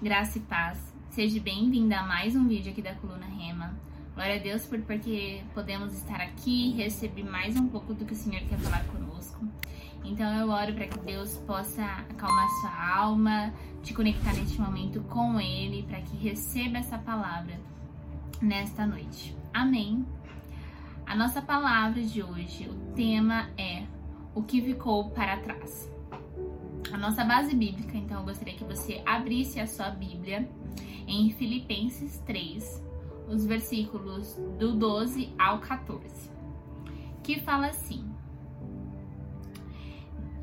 Graça e paz. Seja bem-vinda a mais um vídeo aqui da Coluna Rema. Glória a Deus por porque podemos estar aqui e receber mais um pouco do que o Senhor quer falar conosco. Então eu oro para que Deus possa acalmar sua alma, te conectar neste momento com Ele, para que receba essa palavra nesta noite. Amém. A nossa palavra de hoje, o tema é o que ficou para trás a nossa base bíblica, então eu gostaria que você abrisse a sua Bíblia em Filipenses 3, os versículos do 12 ao 14, que fala assim: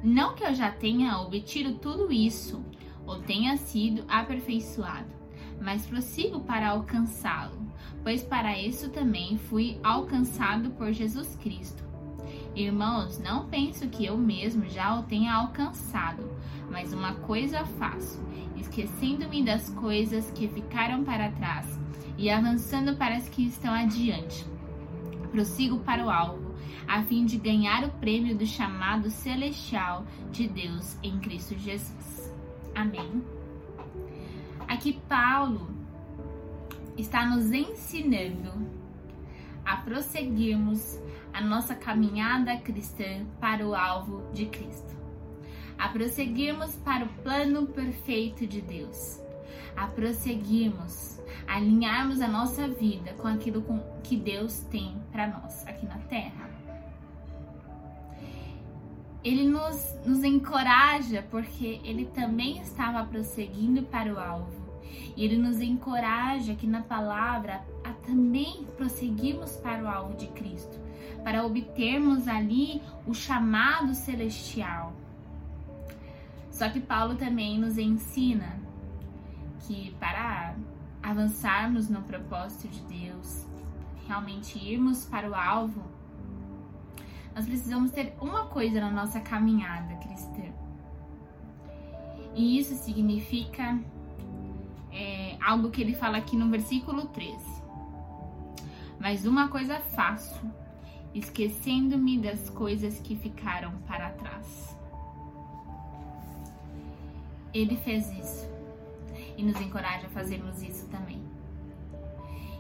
Não que eu já tenha obtido tudo isso ou tenha sido aperfeiçoado, mas prossigo para alcançá-lo, pois para isso também fui alcançado por Jesus Cristo. Irmãos, não penso que eu mesmo já o tenha alcançado, mas uma coisa faço, esquecendo-me das coisas que ficaram para trás e avançando para as que estão adiante. Prossigo para o alvo, a fim de ganhar o prêmio do chamado celestial de Deus em Cristo Jesus. Amém. Aqui Paulo está nos ensinando a prosseguirmos a nossa caminhada cristã para o alvo de Cristo, a prosseguirmos para o plano perfeito de Deus, a prosseguirmos, a alinharmos a nossa vida com aquilo que Deus tem para nós aqui na terra. Ele nos, nos encoraja porque ele também estava prosseguindo para o alvo. E ele nos encoraja aqui na palavra também prosseguirmos para o alvo de Cristo para obtermos ali o chamado celestial. Só que Paulo também nos ensina que para avançarmos no propósito de Deus, realmente irmos para o alvo, nós precisamos ter uma coisa na nossa caminhada cristã. E isso significa é, algo que ele fala aqui no versículo 13. Mas uma coisa faço, esquecendo-me das coisas que ficaram para trás. Ele fez isso e nos encoraja a fazermos isso também.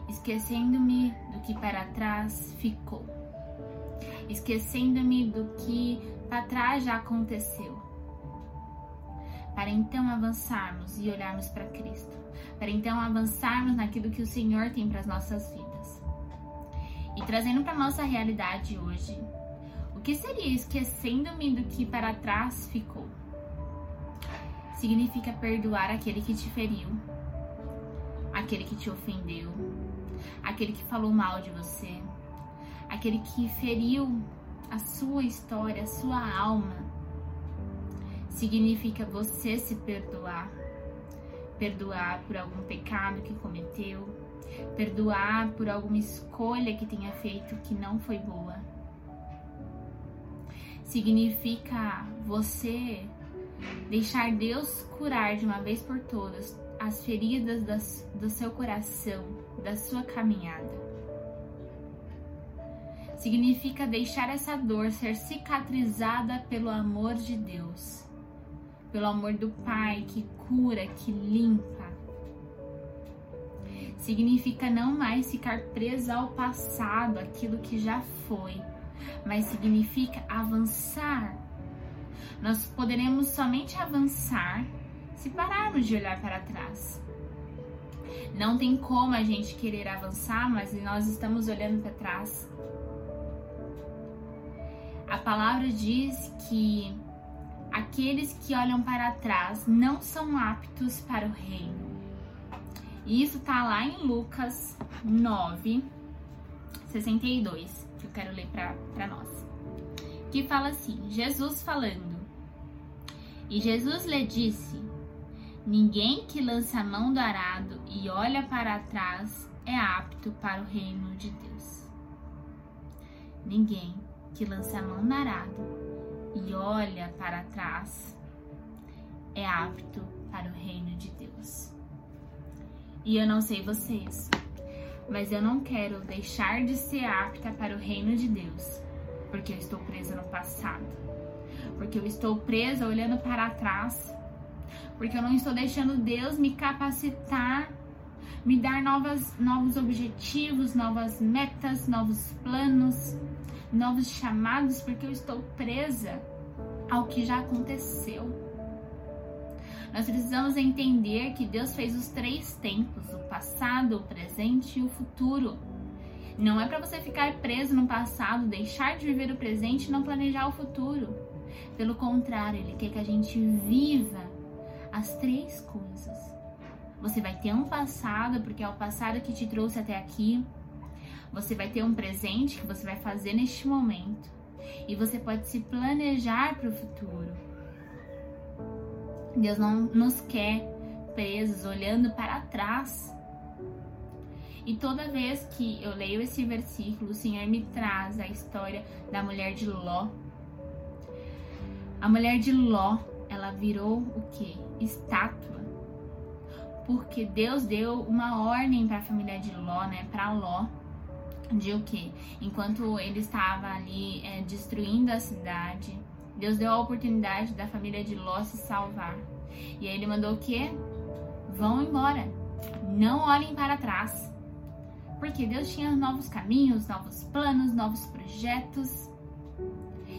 Esquecendo-me do que para trás ficou, esquecendo-me do que para trás já aconteceu, para então avançarmos e olharmos para Cristo, para então avançarmos naquilo que o Senhor tem para as nossas vidas. Trazendo para nossa realidade hoje, o que seria esquecendo-me do que para trás ficou? Significa perdoar aquele que te feriu, aquele que te ofendeu, aquele que falou mal de você, aquele que feriu a sua história, a sua alma. Significa você se perdoar, perdoar por algum pecado que cometeu, perdoar por alguma escolha que tenha feito que não foi boa. Significa você deixar Deus curar de uma vez por todas as feridas das, do seu coração, da sua caminhada. Significa deixar essa dor ser cicatrizada pelo amor de Deus, pelo amor do Pai que cura, que limpa significa não mais ficar preso ao passado, aquilo que já foi, mas significa avançar. Nós poderemos somente avançar se pararmos de olhar para trás. Não tem como a gente querer avançar, mas nós estamos olhando para trás. A palavra diz que aqueles que olham para trás não são aptos para o reino. E isso tá lá em Lucas 9, 62, que eu quero ler para nós. Que fala assim: Jesus falando. E Jesus lhe disse: Ninguém que lança a mão do arado e olha para trás é apto para o reino de Deus. Ninguém que lança a mão do arado e olha para trás é apto para o reino de Deus. E eu não sei vocês, mas eu não quero deixar de ser apta para o reino de Deus, porque eu estou presa no passado. Porque eu estou presa olhando para trás, Porque eu não estou deixando Deus me capacitar, me dar novas, novos objetivos, novas metas, novos planos, novos chamados, porque eu estou presa ao que já aconteceu. Nós precisamos entender que Deus fez os três tempos: o passado, o presente e o futuro. Não é para você ficar preso no passado, deixar de viver o presente e não planejar o futuro. Pelo contrário, Ele quer que a gente viva as três coisas. Você vai ter um passado, porque é o passado que te trouxe até aqui. Você vai ter um presente que você vai fazer neste momento. E você pode se planejar para o futuro. Deus não nos quer presos, olhando para trás. E toda vez que eu leio esse versículo, o Senhor me traz a história da mulher de Ló. A mulher de Ló, ela virou o que? Estátua. Porque Deus deu uma ordem para a família de Ló, né? Para Ló, de o que? Enquanto ele estava ali é, destruindo a cidade, Deus deu a oportunidade da família de Ló se salvar. E aí ele mandou o quê? Vão embora. Não olhem para trás. Porque Deus tinha novos caminhos, novos planos, novos projetos.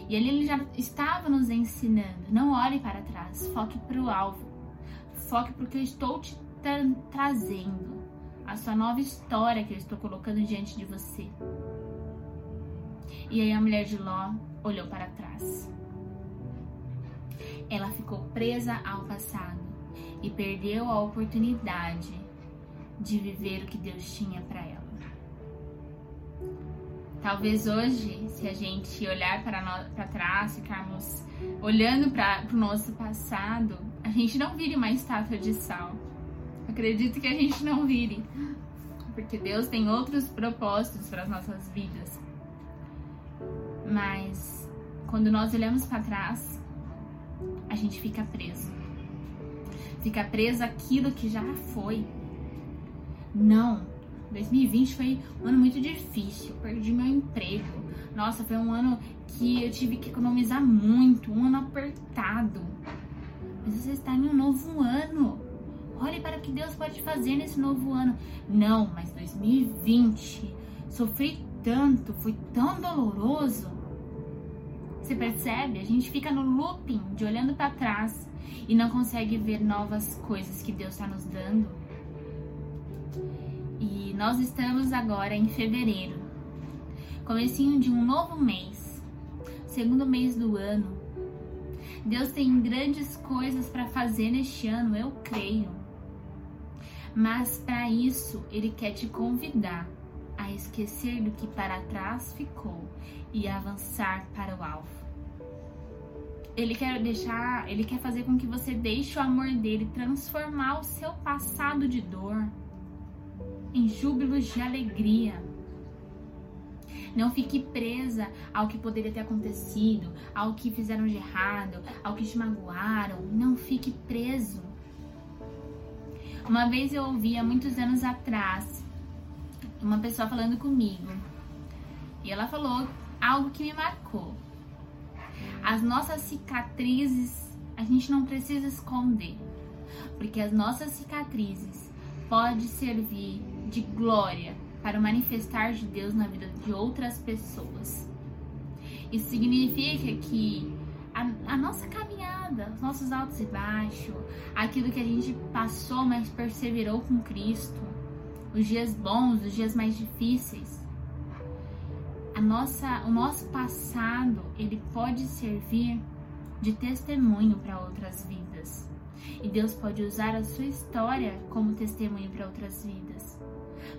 E ali ele já estava nos ensinando. Não olhe para trás, foque para o alvo. Foque porque eu estou te tra trazendo. A sua nova história que eu estou colocando diante de você. E aí a mulher de Ló olhou para trás. Ela ficou presa ao passado e perdeu a oportunidade de viver o que Deus tinha para ela. Talvez hoje, se a gente olhar para trás, ficarmos olhando para o nosso passado, a gente não vire uma estátua de sal. Acredito que a gente não vire, porque Deus tem outros propósitos para as nossas vidas. Mas quando nós olhamos para trás, gente fica preso. Fica preso aquilo que já foi. Não. 2020 foi um ano muito difícil. Eu perdi meu emprego. Nossa, foi um ano que eu tive que economizar muito, um ano apertado. Mas você está em um novo ano. Olhe para o que Deus pode fazer nesse novo ano. Não, mas 2020 sofri tanto, foi tão doloroso. Você percebe? A gente fica no looping de olhando para trás e não consegue ver novas coisas que Deus está nos dando. E nós estamos agora em fevereiro, comecinho de um novo mês, segundo mês do ano. Deus tem grandes coisas para fazer neste ano, eu creio. Mas para isso, Ele quer te convidar a esquecer do que para trás ficou e avançar para o alvo. Ele quer deixar, ele quer fazer com que você deixe o amor dele transformar o seu passado de dor em júbilos de alegria. Não fique presa ao que poderia ter acontecido, ao que fizeram de errado, ao que te magoaram. Não fique preso. Uma vez eu ouvi há muitos anos atrás uma pessoa falando comigo e ela falou algo que me marcou. As nossas cicatrizes a gente não precisa esconder, porque as nossas cicatrizes podem servir de glória para o manifestar de Deus na vida de outras pessoas. Isso significa que a, a, nossa caminhada, os nossos altos e baixos, aquilo que a gente passou, mas perseverou com Cristo, os dias bons, os dias mais difíceis, a nossa, o nosso passado ele pode servir de testemunho para outras vidas. E Deus pode usar a sua história como testemunho para outras vidas.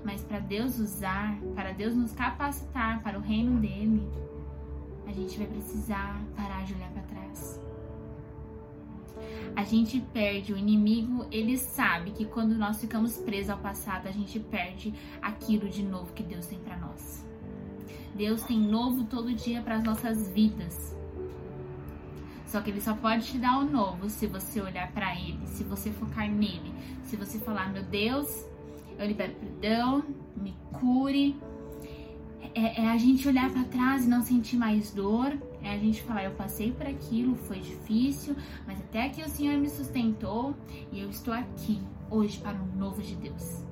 Mas para Deus usar, para Deus nos capacitar para o reino dele, a gente vai precisar parar de olhar para trás. A gente perde, o inimigo, ele sabe que quando nós ficamos presos ao passado, a gente perde aquilo de novo que Deus tem para nós. Deus tem novo todo dia para as nossas vidas. Só que ele só pode te dar o novo se você olhar para ele, se você focar nele, se você falar: Meu Deus, eu libero perdão, me cure. É, é a gente olhar para trás e não sentir mais dor, É a gente falar, eu passei por aquilo, foi difícil, mas até aqui o Senhor me sustentou e eu estou aqui hoje para o novo de Deus.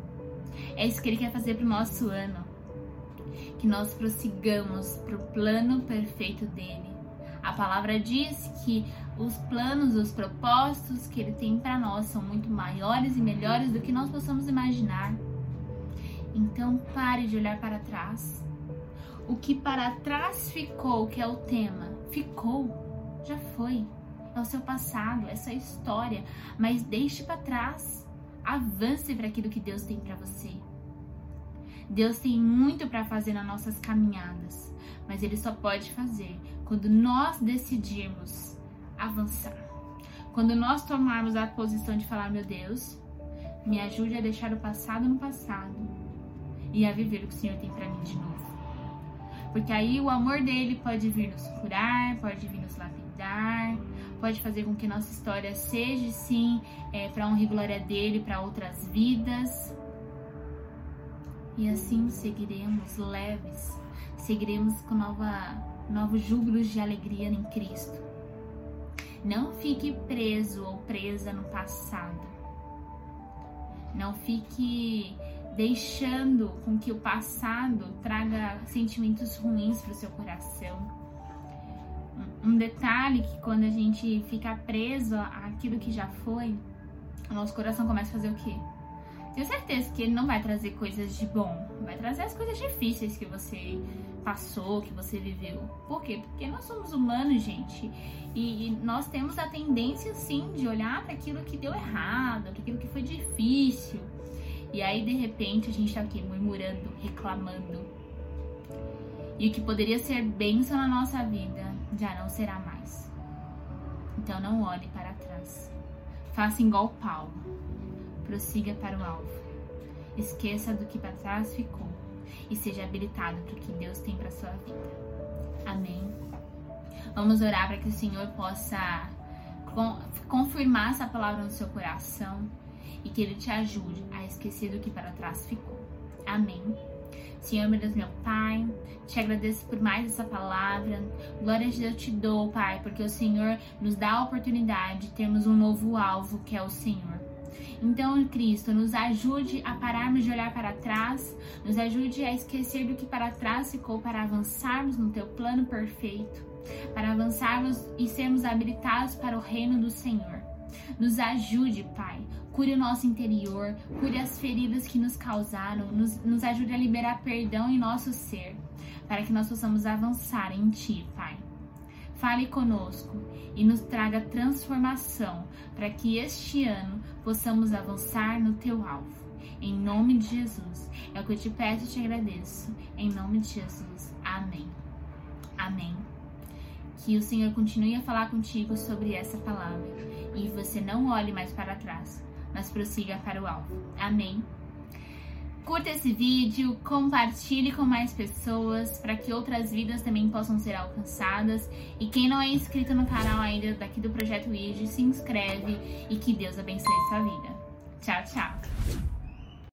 É isso que Ele quer fazer para o nosso ano. Que nós prossigamos para o plano perfeito dele. A palavra diz que os planos, os propósitos que Ele tem para nós são muito maiores e melhores do que nós possamos imaginar. Então pare de olhar para trás. O que para trás ficou, que é o tema, ficou, já foi. É o seu passado, essa história, mas deixe para trás. Avance para aquilo que Deus tem para você. Deus tem muito para fazer nas nossas caminhadas, mas Ele só pode fazer quando nós decidirmos avançar. Quando nós tomarmos a posição de falar, meu Deus, me ajude a deixar o passado no passado e a viver o que o Senhor tem para mim de novo. Porque aí o amor dele pode vir nos curar, pode vir nos lapidar, pode fazer com que nossa história seja sim é, para honra e glória dele, para outras vidas. E assim seguiremos leves, seguiremos com nova, novos júbilos de alegria em Cristo. Não fique preso ou presa no passado. Não fique deixando com que o passado traga sentimentos ruins para o seu coração. Um detalhe que quando a gente fica preso àquilo que já foi, o nosso coração começa a fazer o quê? Tenho certeza que ele não vai trazer coisas de bom, vai trazer as coisas difíceis que você passou, que você viveu. Por quê? Porque nós somos humanos, gente, e, e nós temos a tendência, sim, de olhar para aquilo que deu errado, para aquilo que foi difícil e aí, de repente, a gente tá aqui murmurando, reclamando. E o que poderia ser bênção na nossa vida já não será mais. Então não olhe para trás. Faça igual Paulo. Prossiga para o alvo. Esqueça do que para trás ficou e seja habilitado para o que Deus tem para sua vida. Amém. Vamos orar para que o Senhor possa confirmar essa palavra no seu coração e que Ele te ajude a esquecer do que para trás ficou. Amém. Senhor, meu Deus, meu Pai, te agradeço por mais essa palavra. Glória a Deus te dou, Pai, porque o Senhor nos dá a oportunidade de termos um novo alvo, que é o Senhor. Então, Cristo, nos ajude a pararmos de olhar para trás, nos ajude a esquecer do que para trás ficou para avançarmos no teu plano perfeito, para avançarmos e sermos habilitados para o reino do Senhor. Nos ajude, Pai. Cure o nosso interior, cure as feridas que nos causaram, nos, nos ajude a liberar perdão em nosso ser, para que nós possamos avançar em Ti, Pai. Fale conosco e nos traga transformação para que este ano possamos avançar no Teu alvo. Em nome de Jesus, é o que eu te peço e te agradeço. Em nome de Jesus. Amém. Amém. Que o Senhor continue a falar contigo sobre essa palavra e você não olhe mais para trás, mas prossiga para o alvo. Amém. Curta esse vídeo, compartilhe com mais pessoas para que outras vidas também possam ser alcançadas. E quem não é inscrito no canal ainda daqui do Projeto IG, se inscreve e que Deus abençoe sua vida. Tchau, tchau.